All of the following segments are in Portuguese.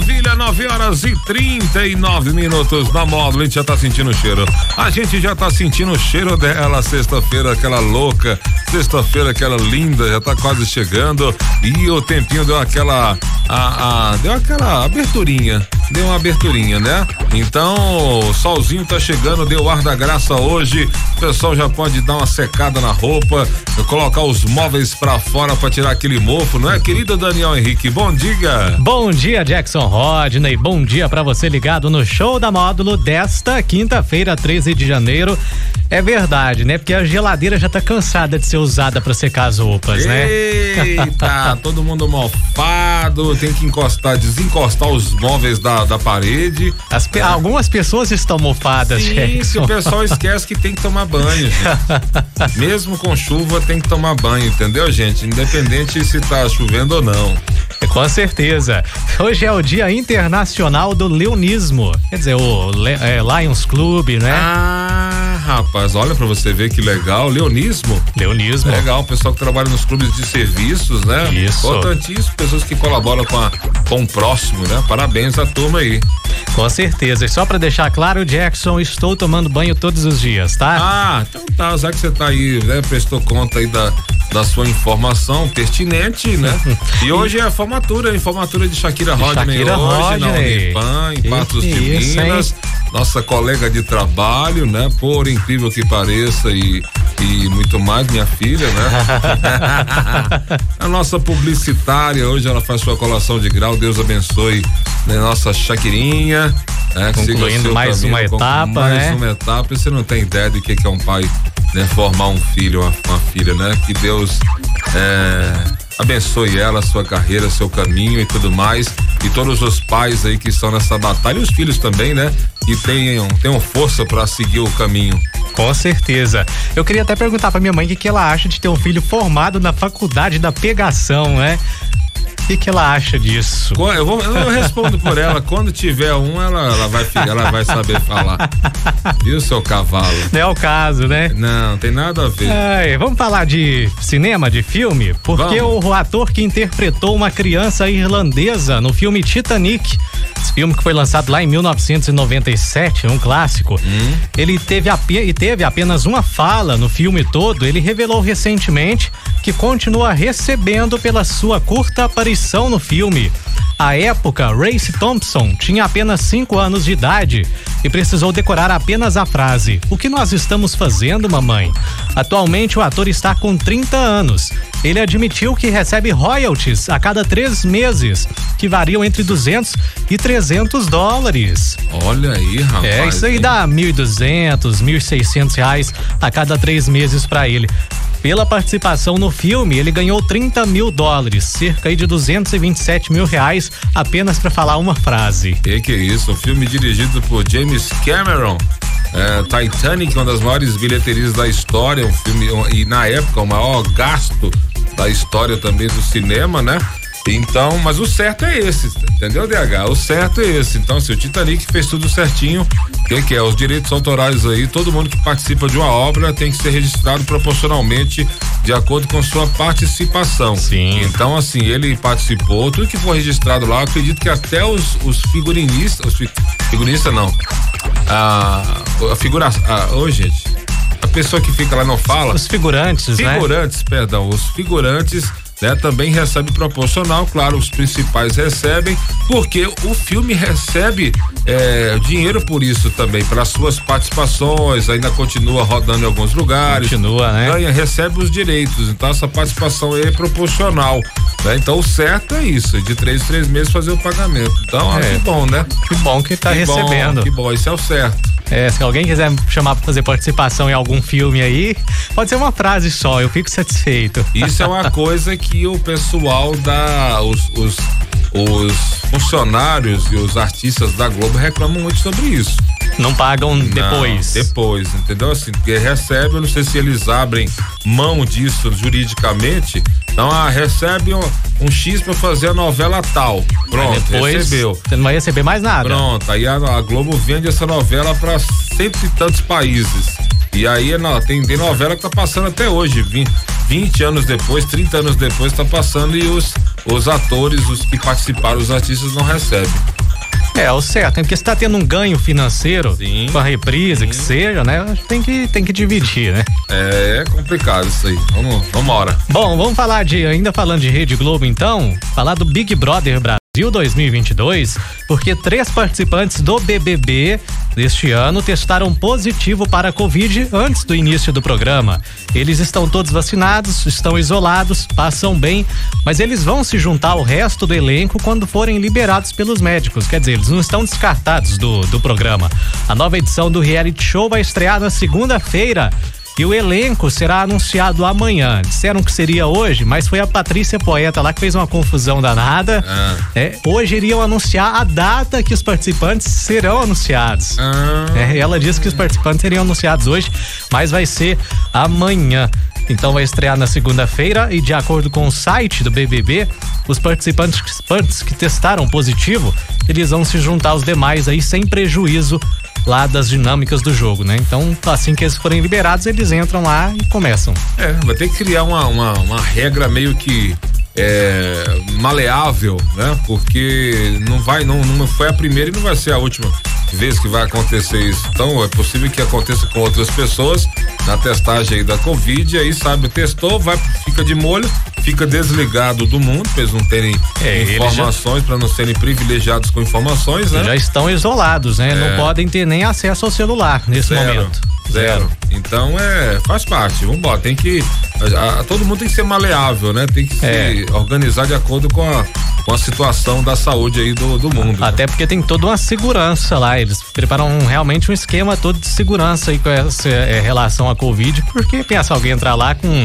9 horas e 39 minutos na módulo. A gente já tá sentindo o cheiro. A gente já tá sentindo o cheiro dela. Sexta-feira, aquela louca. Sexta-feira, aquela linda. Já tá quase chegando. E o tempinho deu aquela. A, a, deu aquela aberturinha. Deu uma aberturinha, né? Então, o solzinho tá chegando, deu ar da graça hoje. O pessoal já pode dar uma secada na roupa, colocar os móveis para fora para tirar aquele mofo, não é, querido Daniel Henrique? Bom dia. Bom dia, Jackson Rodney. Bom dia para você ligado no show da módulo desta quinta-feira, 13 de janeiro. É verdade, né? Porque a geladeira já tá cansada de ser usada para secar as roupas, né? Eita, todo mundo mofado, tem que encostar, desencostar os móveis da, da parede. As, é. Algumas pessoas estão mofadas, Sim, Jackson. o pessoal esquece que tem que tomar banho, gente. Mesmo com chuva tem que tomar banho, entendeu, gente? Independente se tá chovendo ou não. Com certeza. Hoje é o Dia Internacional do Leonismo. Quer dizer, o Le é, Lions Club, né? Ah, rapaz, olha para você ver que legal. Leonismo. Leonismo. Legal, o pessoal que trabalha nos clubes de serviços, né? Isso. Importantíssimo, pessoas que colaboram com, a, com o próximo, né? Parabéns à turma aí. Com certeza. E só para deixar claro, Jackson, estou tomando banho todos os dias, tá? Ah, então tá. Já que você tá aí, né? Prestou conta aí da, da sua informação pertinente, né? e hoje é a formatura, a formatura de Shakira Rodney Shakira hoje Rodney. na Unipan, em Patos de Minas. hein? Nossa colega de trabalho, né? Por incrível que pareça e e muito mais, minha filha, né? a nossa publicitária, hoje ela faz sua colação de grau, Deus abençoe né? nossa Shakirinha. Né? Concluindo mais caminho, uma etapa, mais né? uma etapa, e você não tem ideia de que, que é um pai, né? Formar um filho, uma, uma filha, né? Que Deus é, abençoe ela, sua carreira, seu caminho e tudo mais. E todos os pais aí que estão nessa batalha, e os filhos também, né? Que tenham, tenham força para seguir o caminho. Com certeza. Eu queria até perguntar pra minha mãe o que, que ela acha de ter um filho formado na faculdade da pegação, né? O que, que ela acha disso? Eu, vou, eu respondo por ela. Quando tiver um, ela, ela, vai, ela vai saber falar. Viu, seu cavalo? Não é o caso, né? Não, tem nada a ver. Ai, vamos falar de cinema, de filme? Porque Vamos. o ator que interpretou uma criança irlandesa no filme Titanic, esse filme que foi lançado lá em 1997, um clássico, ele teve, e teve apenas uma fala no filme todo. Ele revelou recentemente que continua recebendo pela sua curta aparição no filme. À época, Race Thompson tinha apenas 5 anos de idade e precisou decorar apenas a frase: O que nós estamos fazendo, mamãe? Atualmente, o ator está com 30 anos. Ele admitiu que recebe royalties a cada três meses, que variam entre 200 e 300 dólares. Olha aí, rapaz. É, isso aí hein? dá 1.200, 1.600 reais a cada três meses para ele. Pela participação no filme, ele ganhou 30 mil dólares, cerca de 227 mil reais, apenas para falar uma frase. Que que é isso? Um filme dirigido por James Cameron. É, Titanic, uma das maiores bilheterias da história, um filme um- e na época o maior gasto da história também do cinema, né? Então, mas o certo é esse, entendeu, DH? O certo é esse. Então, se o Titanic fez tudo certinho, o que, que é? Os direitos autorais aí, todo mundo que participa de uma obra tem que ser registrado proporcionalmente de acordo com sua participação. Sim. Então, assim, ele participou, tudo que for registrado lá, acredito que até os, os figurinistas, os fi, figurinista não, a, a figura, a, gente, a pessoa que fica lá não fala, Os figurantes, né? figurantes, perdão, os figurantes, né, também recebe proporcional, claro, os principais recebem, porque o filme recebe é, dinheiro por isso também, pelas suas participações, ainda continua rodando em alguns lugares. Continua, né? Ganha, recebe os direitos, então essa participação aí é proporcional. né? Então o certo é isso, de três três meses fazer o pagamento. Então, ah, É. que bom, né? Que bom que tá Que bom, recebendo. que bom, isso é o certo. É, se alguém quiser me chamar pra fazer participação em algum filme aí, pode ser uma frase só, eu fico satisfeito. Isso é uma coisa que o pessoal da. Os, os, os funcionários e os artistas da Globo reclamam muito sobre isso. Não pagam depois. Não, depois, entendeu? Assim, porque recebe, eu não sei se eles abrem mão disso juridicamente. Então, ah, recebe um, um X pra fazer a novela tal. Pronto, depois, recebeu. Você não vai receber mais nada. Pronto, aí a, a Globo vende essa novela pra cento e tantos países. E aí não, tem, tem novela que tá passando até hoje, 20, 20 anos depois, 30 anos depois tá passando e os, os atores, os que participaram, os artistas não recebem. É, o certo, porque se tá tendo um ganho financeiro Sim. com a reprise, Sim. que seja, né? Tem que, tem que dividir, né? É, é complicado isso aí. Vamos, vamos embora. Bom, vamos falar de, ainda falando de Rede Globo então, falar do Big Brother Brasil 2022, porque três participantes do BBB deste ano testaram positivo para a Covid antes do início do programa. Eles estão todos vacinados, estão isolados, passam bem, mas eles vão se juntar ao resto do elenco quando forem liberados pelos médicos. Quer dizer, eles não estão descartados do, do programa. A nova edição do reality show vai estrear na segunda-feira. E o elenco será anunciado amanhã. Disseram que seria hoje, mas foi a Patrícia Poeta lá que fez uma confusão danada. Ah. É, hoje iriam anunciar a data que os participantes serão anunciados. Ah, É, ela disse que os participantes seriam anunciados hoje, mas vai ser amanhã. Então vai estrear na segunda-feira e de acordo com o site do BBB, os participantes, participantes que testaram positivo, eles vão se juntar aos demais aí sem prejuízo lá das dinâmicas do jogo, né? Então, assim que eles forem liberados, eles entram lá e começam. é, vai ter que criar uma, uma, uma regra meio que é, maleável, né? Porque não vai, não, não foi a primeira e não vai ser a última vez que vai acontecer isso. Então é possível que aconteça com outras pessoas na testagem aí da Covid, aí sabe, testou, vai, fica de molho, fica desligado do mundo, pra eles não terem É, informações, para não serem privilegiados com informações, né? Já estão isolados, né? Não podem ter nem acesso ao celular nesse Zero. momento. Zero. Então é, faz parte. Vamos embora. Tem que. a- a- todo mundo tem que ser maleável, né? Tem que É. se organizar de acordo com a, com a situação da saúde aí do, do mundo. né? Até porque tem toda uma segurança lá. Eles preparam um- realmente um esquema todo de segurança aí com essa é, relação à Covid. Porque pensa alguém entrar lá com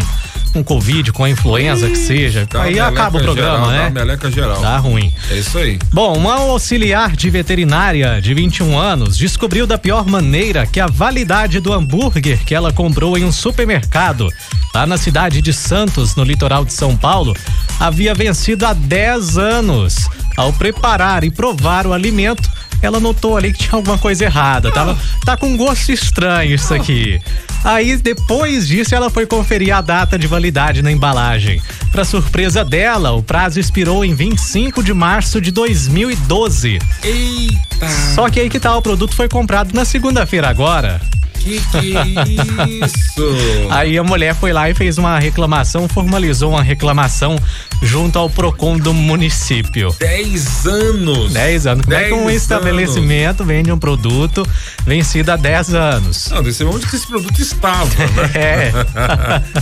com Covid, com a influenza que seja. Uma aí acaba o programa, geral, uma né? meleca geral. Dá ruim. É isso aí. Bom, uma auxiliar de veterinária de 21 anos descobriu da pior maneira que a validade do hambúrguer que ela comprou em um supermercado lá na cidade de Santos, no litoral de São Paulo, havia vencido há 10 anos. Ao preparar e provar o alimento, ela notou ali que tinha alguma coisa errada. Tava, tá com gosto estranho isso aqui. Aí, depois disso, ela foi conferir a data de validade na embalagem. Para surpresa dela, o prazo expirou em 25 de março de 2012. Eita! Só que aí que tal, o produto foi comprado na segunda-feira agora. Que que é isso? Aí a mulher foi lá e fez uma reclamação, formalizou uma reclamação junto ao Procon do município. 10 anos. 10 anos. Como é que um 10 estabelecimento vende um produto vencido há 10 anos? Não, desse onde que esse produto estava, né? É.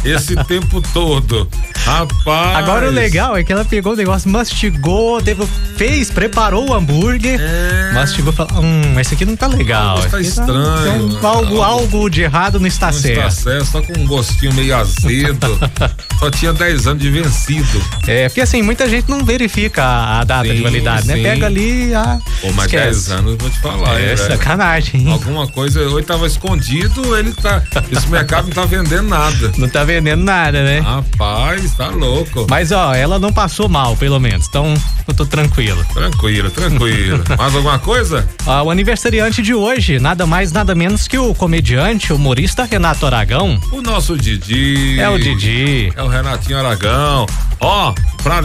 esse tempo todo. Rapaz. Agora o legal é que ela pegou o negócio, mastigou, teve, fez, preparou o hambúrguer, É. mastigou e falou: Hum, esse aqui não tá legal. Isso tá esse estranho. então, algo, algo de errado não está Não certo. está certo, só com um gostinho meio azedo. só tinha 10 anos de vencido. É, porque assim, muita gente não verifica a, a data Sim, de validade, né? sim. Pega ali a. Pô, mas 10 anos, vou te falar. É hein, velho. sacanagem. hein? Alguma coisa, ou ele tava escondido, ele tá. Esse mercado não tá vendendo nada. Não tá vendendo nada, né? Rapaz, tá louco. Mas ó, ela não passou mal, pelo menos. Então, eu tô tranquilo. Tranquilo, tranquilo. Mais alguma coisa? Ó, o aniversariante de hoje, nada mais, nada menos que o comediante, humorista Renato Aragão. O nosso Didi. É o Didi. É o Renatinho Aragão. Ó,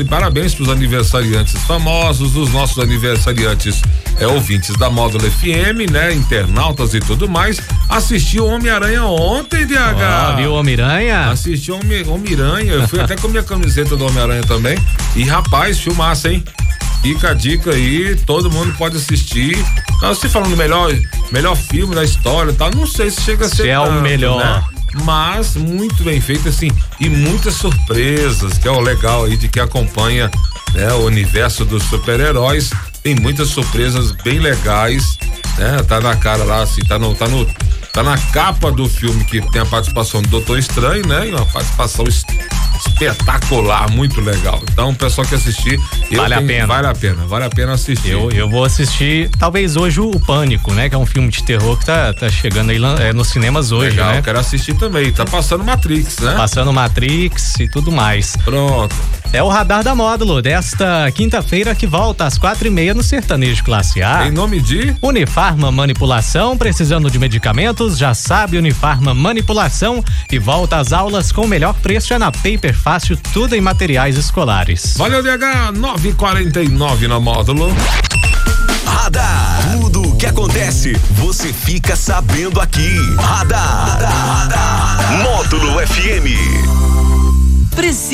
parabéns pros aniversariantes famosos, os nossos aniversariantes é, ouvintes da Módulo FM, né? Internautas e tudo mais. Assistiu Homem-Aranha ontem, DH. Ó, viu o Miranha? Assisti Homem- Homem-Aranha. Eu fui até com minha camiseta do Homem-Aranha também. E rapaz, filmaça, hein? Fica a dica aí, todo mundo pode assistir. Não, se falando melhor, melhor filme da história e tal, não sei se chega a ser Se é o melhor. né? Mas muito bem feito assim e muitas surpresas, que é o legal aí de quem acompanha né, o universo dos super-heróis. Tem muitas surpresas bem legais, né? Tá na cara lá, assim, tá no, tá no, tá na capa do filme que tem a participação do Doutor Estranho, né? E uma participação espetacular, muito legal. Então, o pessoal que assistir, vale tenho, a pena. Vale a pena, vale a pena assistir. Eu, eu vou assistir, talvez hoje o Pânico, né? Que é um filme de terror que tá, tá chegando aí é, nos cinemas hoje, legal, né? Eu quero assistir também. Tá passando Matrix, né? Passando Matrix e tudo mais. Pronto. É o Radar da Módulo desta quinta-feira que volta às quatro e meia no Sertanejo Classe A. Em nome de Unifarma Manipulação, precisando de medicamentos, já sabe Unifarma Manipulação e volta às aulas com o melhor preço é na Paper Fácil, tudo em materiais escolares. Valeu, DH 949 na Módulo. Radar. Tudo o que acontece, você fica sabendo aqui. Radar. Radar. Módulo FM. Precisa